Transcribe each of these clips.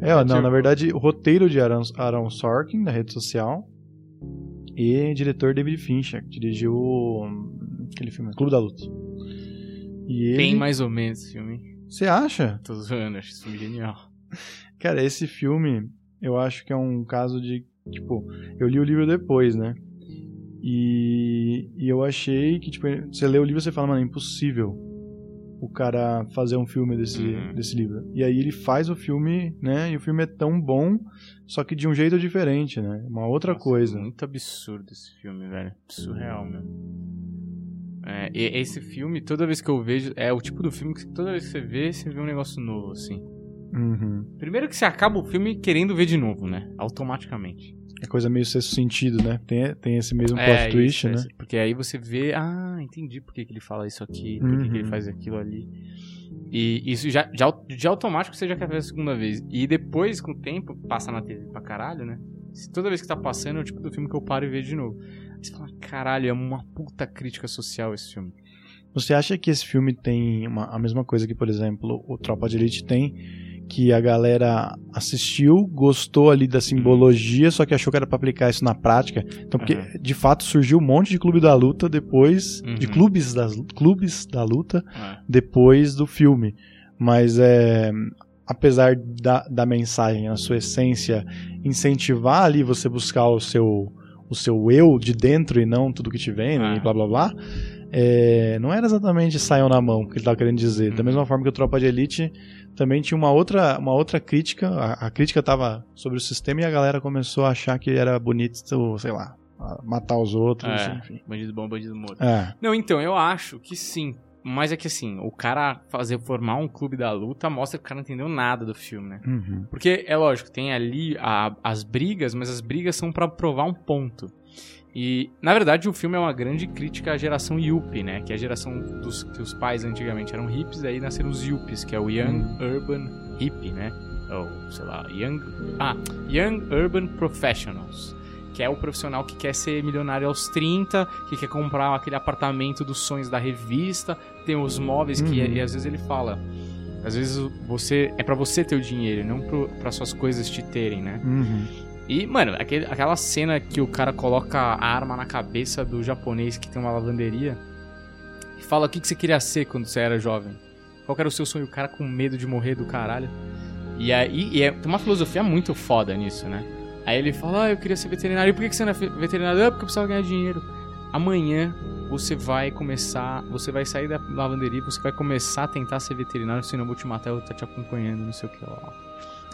É, não, na verdade, o roteiro de Aaron, Aaron Sorkin, da rede social, e diretor David Fincher, que dirigiu aquele filme, Clube da Luta. E ele... Tem mais ou menos esse filme. Você acha? Tô zoando, acho esse filme genial. Cara, esse filme, eu acho que é um caso de, tipo, eu li o livro depois, né? E, e eu achei que, tipo, você lê o livro e você fala, mano, é impossível o cara fazer um filme desse, Uhum. desse livro. E aí ele faz o filme, né? E o filme é tão bom, só que de um jeito diferente, né? Uma outra Nossa, coisa. Muito absurdo esse filme, velho. Surreal, meu. É, e esse filme, toda vez que eu vejo, é o tipo do filme que toda vez que você vê, você vê um negócio novo, assim. Uhum. Primeiro que você acaba o filme querendo ver de novo, né? Automaticamente. É coisa meio sexto sentido, né? Tem, tem esse mesmo É, plot twist, isso, né? Porque aí você vê, ah, entendi por que, que ele fala isso aqui, por que, que ele Uhum. faz aquilo ali. E isso já, já, de automático você já quer ver a segunda vez. E depois, com o tempo, passa na TV pra caralho, né? Se toda vez que tá passando é o tipo do filme que eu paro e vejo de novo. Aí você fala, caralho, é uma puta crítica social esse filme. Você acha que esse filme tem uma- a mesma coisa que, por exemplo, o Tropa de Elite tem? Que a galera assistiu, gostou ali da simbologia, só que achou que era pra aplicar isso na prática. Então, porque Aham. de fato surgiu um monte de clube da luta depois, de Uhum. clubes, das, clubes da luta É. depois do filme. Mas é. Apesar da, da mensagem, na sua essência, incentivar ali você buscar o seu, o seu eu de dentro e não tudo que te vem, Ah. e blá blá blá, é, não era exatamente saiam na mão que ele estava querendo dizer. Da Uhum. mesma forma que o Tropa de Elite também tinha uma outra, uma outra crítica. A, a crítica estava sobre o sistema e a galera começou a achar que era bonito, sei lá, matar os outros, É. enfim. Bandido bom, bandido morto. É. Não, então, eu acho que sim. Mas é que assim, o cara fazer formar um clube da luta mostra que o cara não entendeu nada do filme, né? Uhum. Porque, é lógico, tem ali a- as brigas, mas as brigas são pra provar um ponto. E, na verdade, o filme é uma grande crítica à geração Yuppie, né? Que é a geração dos que os pais antigamente eram hippies, aí nasceram os Yuppies, que é o Young Urban Hippie, né? Ou, sei lá, Young... Ah, Young Urban Professionals. Que é o profissional que quer ser milionário aos 30, que quer comprar aquele apartamento dos sonhos da revista, tem os móveis que... Uhum. E às vezes ele fala... Às vezes você é pra você ter o dinheiro, não pro, pra suas coisas te terem, né? Uhum. E, mano, aquele, aquela cena que o cara coloca a arma na cabeça do japonês que tem uma lavanderia e fala o que, que você queria ser quando você era jovem. Qual era o seu sonho? O cara com medo de morrer do caralho. E aí e é, tem uma filosofia muito foda nisso, né? Aí ele fala, ah, eu queria ser veterinário. E por que, que você não é veterinário? Ah, porque eu precisava ganhar dinheiro. Amanhã você vai começar, você vai sair da lavanderia, você vai começar a tentar ser veterinário, senão eu vou te matar, eu vou estar te acompanhando, não sei o que lá.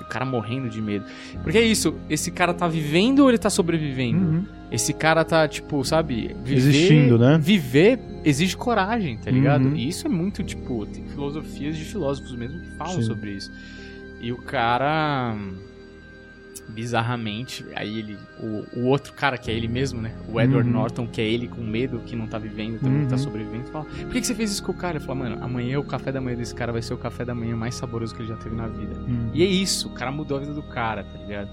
O cara morrendo de medo. Porque é isso, esse cara tá vivendo ou ele tá sobrevivendo? Uhum. Esse cara tá, tipo, sabe, viver, Existindo, né? Viver exige coragem, tá ligado? Uhum. E isso é muito, tipo, tem filosofias de filósofos mesmo que falam Sim. sobre isso. E o cara bizarramente, aí ele o, o outro cara que é ele mesmo, né? O Edward Uhum. Norton, que é ele com medo, que não tá vivendo, também tá Uhum. sobrevivendo, fala: "Por que, que você fez isso com o cara?" Ele fala: "Mano, amanhã o café da manhã desse cara vai ser o café da manhã mais saboroso que ele já teve na vida." Uhum. E é isso, o cara mudou a vida do cara, tá ligado?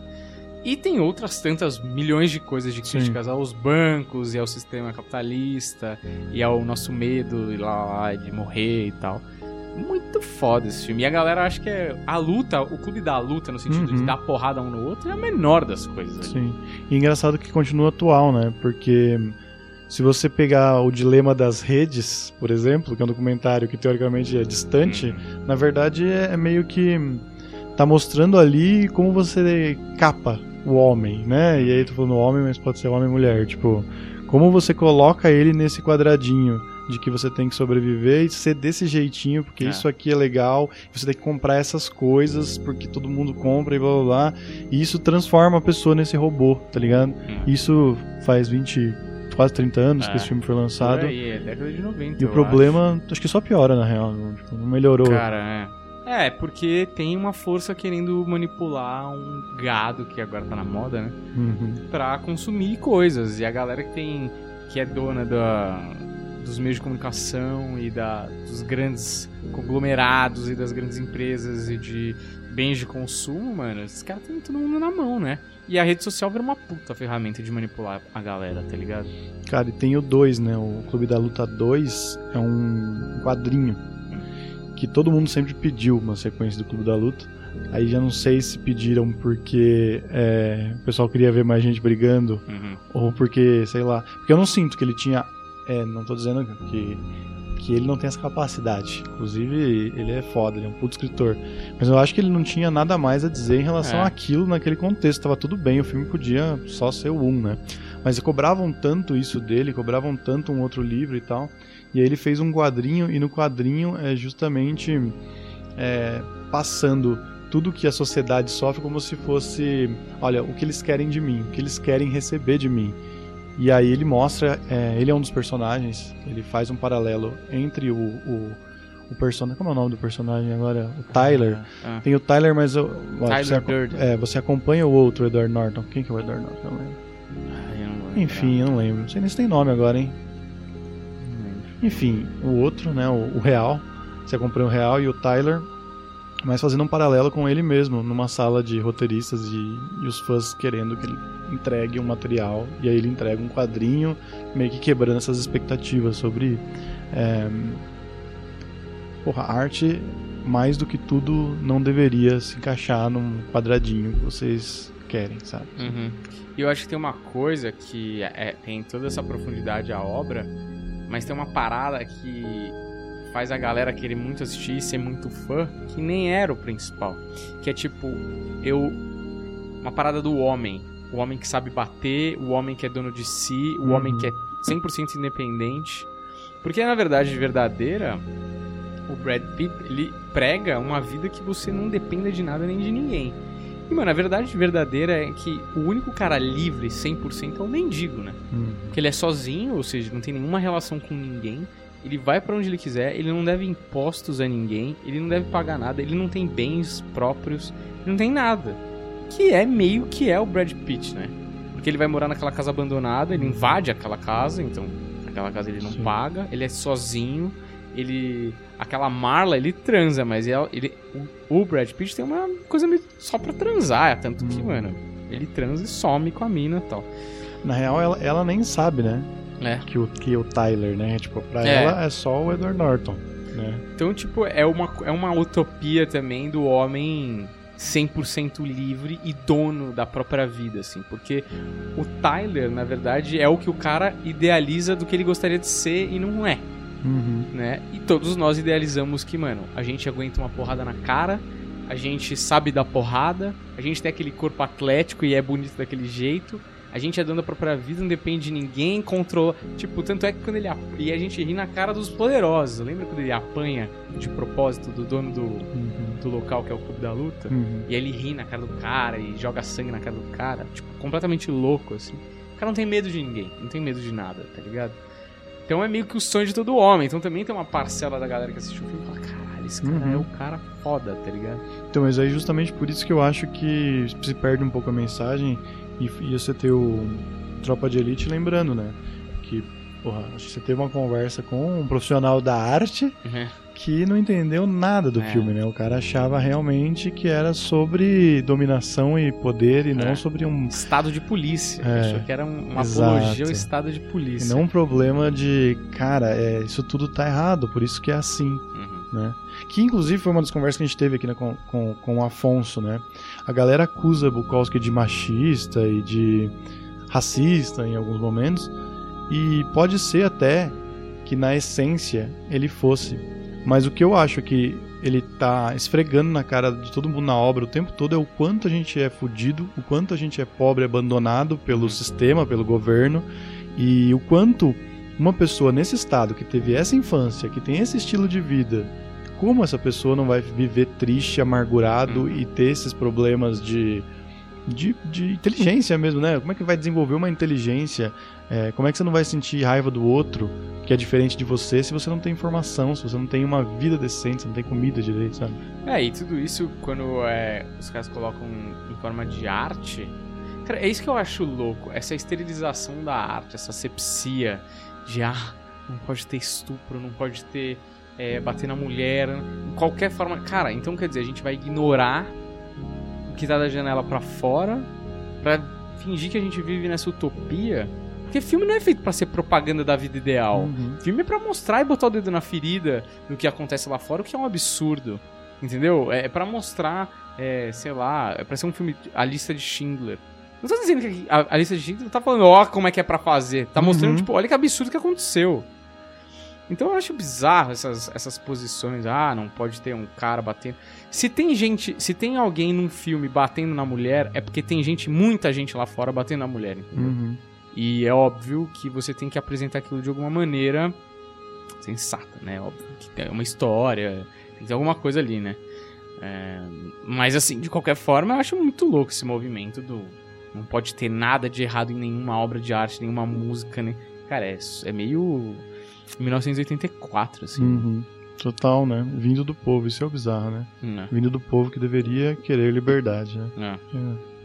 E tem outras tantas milhões de coisas de Sim. críticas aos bancos e ao sistema capitalista e ao nosso medo e lá, lá de morrer e tal. Muito foda esse filme. E a galera acha que é a luta, o clube da luta, no sentido de Uhum. dar porrada um no outro, é a menor das coisas. Sim. E engraçado que continua atual, né? Porque se você pegar o dilema das redes, por exemplo, que é um documentário que teoricamente é distante, Uhum. na verdade é é meio que tá mostrando ali como você capa o homem, né? E aí tô falando homem, mas pode ser homem e mulher, tipo, como você coloca ele nesse quadradinho de que você tem que sobreviver e ser desse jeitinho, porque É. isso aqui é legal, você tem que comprar essas coisas porque todo mundo compra e blá blá blá, e isso transforma a pessoa nesse robô, tá ligado? Hum. Isso faz 20, quase 30 anos É. que esse filme foi lançado. aí, é década de 90. E o problema, acho. que só piora na real, não, tipo, não melhorou. Cara, é. É, porque tem uma força querendo manipular um gado que agora tá na moda, né? Uhum. pra consumir coisas. E a galera que tem. que é dona da, dos meios de comunicação e da, dos grandes conglomerados e das grandes empresas e de bens de consumo, mano, esses caras têm todo mundo na mão, né? E a rede social vira uma puta ferramenta de manipular a galera, tá ligado? Cara, e tem o 2, né? O Clube da Luta 2 é um quadrinho que todo mundo sempre pediu uma sequência do Clube da Luta. Aí já não sei se pediram porque é, o pessoal queria ver mais gente brigando Uhum. ou porque, sei lá. Porque eu não sinto que ele tinha. É, não tô dizendo que, que ele não tem essa capacidade. Inclusive, ele é foda, ele é um puto escritor. Mas eu acho que ele não tinha nada mais a dizer em relação É. àquilo naquele contexto. Tava tudo bem, o filme podia só ser o um, né? Mas cobravam tanto isso dele, cobravam tanto um outro livro e tal. E aí ele fez um quadrinho, e no quadrinho é justamente é, passando tudo que a sociedade sofre como se fosse, olha, o que eles querem de mim, o que eles querem receber de mim. E aí ele mostra, é, ele é um dos personagens, ele faz um paralelo entre o, o, o personagem, como é o nome do personagem agora? O Tyler. Ah. Tem o Tyler, mas ó, Tyler você, é, você acompanha o outro Edward Norton. Quem que é o Edward Norton? Eu não lembro. Ah, eu não vou lembrar. Enfim, eu não lembro. Não sei nem se tem nome agora, hein? Lembro. Enfim, o outro, né, o, o Real, você acompanha o Real e o Tyler, mas fazendo um paralelo com ele mesmo, numa sala de roteiristas e, e os fãs querendo que ele entregue um material, e aí ele entrega um quadrinho, meio que quebrando essas expectativas sobre. É, porra, arte, mais do que tudo, não deveria se encaixar num quadradinho que vocês querem, sabe? Uhum. E eu acho que tem uma coisa que é- tem toda essa profundidade a obra, mas tem uma parada que faz a galera querer muito assistir e ser muito fã, que nem era o principal. Que é tipo, eu. Uma parada do homem. O homem que sabe bater, o homem que é dono de si, o Uhum. homem que é 100% independente. Porque na verdade, verdadeira, o Brad Pitt, ele prega uma vida que você não dependa de nada nem de ninguém. E, mano, a verdade verdadeira é que o único cara livre 100% é o mendigo, né? Hum. Porque ele é sozinho, ou seja, não tem nenhuma relação com ninguém. Ele vai pra onde ele quiser, ele não deve impostos a ninguém, ele não deve pagar nada, ele não tem bens próprios, ele não tem nada. Que é meio que é o Brad Pitt, né? Porque ele vai morar naquela casa abandonada, ele invade aquela casa, então aquela casa ele não Sim. paga, ele é sozinho, ele. Aquela Marla, ele transa, mas ela- ele, o, o Brad Pitt tem uma coisa meio só pra transar, é tanto que, Hum. mano, ele transa e some com a mina e tal. Na real, ela, ela nem sabe, né? É. Que o, que o Tyler, né? Tipo, pra É. ela é só o Edward Norton, né? Então, tipo, é uma, é uma utopia também do homem 100% livre e dono da própria vida, assim. Porque o Tyler, na verdade, é o que o cara idealiza do que ele gostaria de ser e não é, Uhum. né? E todos nós idealizamos que, mano, a gente aguenta uma porrada na cara, a gente sabe dar porrada, a gente tem aquele corpo atlético e é bonito daquele jeito. A gente é dono da própria vida, não depende de ninguém, controla. Tipo, tanto é que quando ele. E a gente ri na cara dos poderosos. Lembra quando ele apanha de propósito do dono do, Uhum. do local que é o clube da luta? Uhum. E ele ri na cara do cara e joga sangue na cara do cara. Tipo, completamente louco, assim. O cara não tem medo de ninguém, não tem medo de nada, tá ligado? Então é meio que o sonho de todo homem. Então também tem uma parcela da galera que assistiu o filme e fala: caralho, esse cara Uhum. é o cara foda, tá ligado? Então, mas aí justamente por isso que eu acho que se perde um pouco a mensagem e, e você ter o Tropa de Elite lembrando, né? Que, porra, acho que você teve uma conversa com um profissional da arte que não entendeu nada do É. filme, né? O cara achava realmente que era sobre dominação e poder e não É. sobre um Estado de polícia. É, Achou que era um- uma exato. apologia ao estado de e polícia. não um problema de, cara, é, isso tudo tá errado, por isso que é assim. Uhum. Né? Que inclusive foi uma das conversas que a gente teve aqui né, com, com, com o Afonso, né? A galera acusa Bukowski de machista e de racista em alguns momentos, e pode ser até que na essência ele fosse. Mas o que eu acho que ele tá esfregando na cara de todo mundo na obra o tempo todo é o quanto a gente é fudido, o quanto a gente é pobre, abandonado pelo sistema, pelo governo, e o quanto uma pessoa nesse estado que teve essa infância, que tem esse estilo de vida, como essa pessoa não vai viver triste, amargurado Uhum. e ter esses problemas de, de, de inteligência mesmo, né? Como é que vai desenvolver uma inteligência? É, como é que você não vai sentir raiva do outro, que é diferente de você, se você não tem informação, se você não tem uma vida decente, se não tem comida direito, sabe? É, e tudo isso quando é, os caras colocam em forma de arte. Cara, é isso que eu acho louco. Essa esterilização da arte, essa sepsia de ah, não pode ter estupro, não pode ter é, bater na mulher, em qualquer forma. Cara, então quer dizer, a gente vai ignorar o que tá da janela pra fora pra fingir que a gente vive nessa utopia. Porque filme não é feito pra ser propaganda da vida ideal. Uhum. Filme é pra mostrar e botar o dedo na ferida do que acontece lá fora, o que é um absurdo. Entendeu? É pra mostrar é, sei lá, é pra ser um filme, a lista de Schindler. Não tô dizendo que a, a lista de Schindler tá falando, ó, como é que é pra fazer. Tá mostrando, Uhum. tipo, olha que absurdo que aconteceu. Então eu acho bizarro essas, essas posições. Ah, não pode ter um cara batendo. Se tem gente, se tem alguém num filme batendo na mulher, é porque tem gente, muita gente lá fora batendo na mulher, entendeu? Uhum. E é óbvio que você tem que apresentar aquilo de alguma maneira sensata, né? Óbvio que tem uma história, tem que ter alguma coisa ali, né? É, mas assim, de qualquer forma, eu acho muito louco esse movimento do. Não pode ter nada de errado em nenhuma obra de arte, nenhuma música, né? Cara, é, é meio 1984, assim. Uhum. Total, né? Vindo do povo, isso é o bizarro, né? Né? Vindo do povo que deveria querer liberdade, né? É.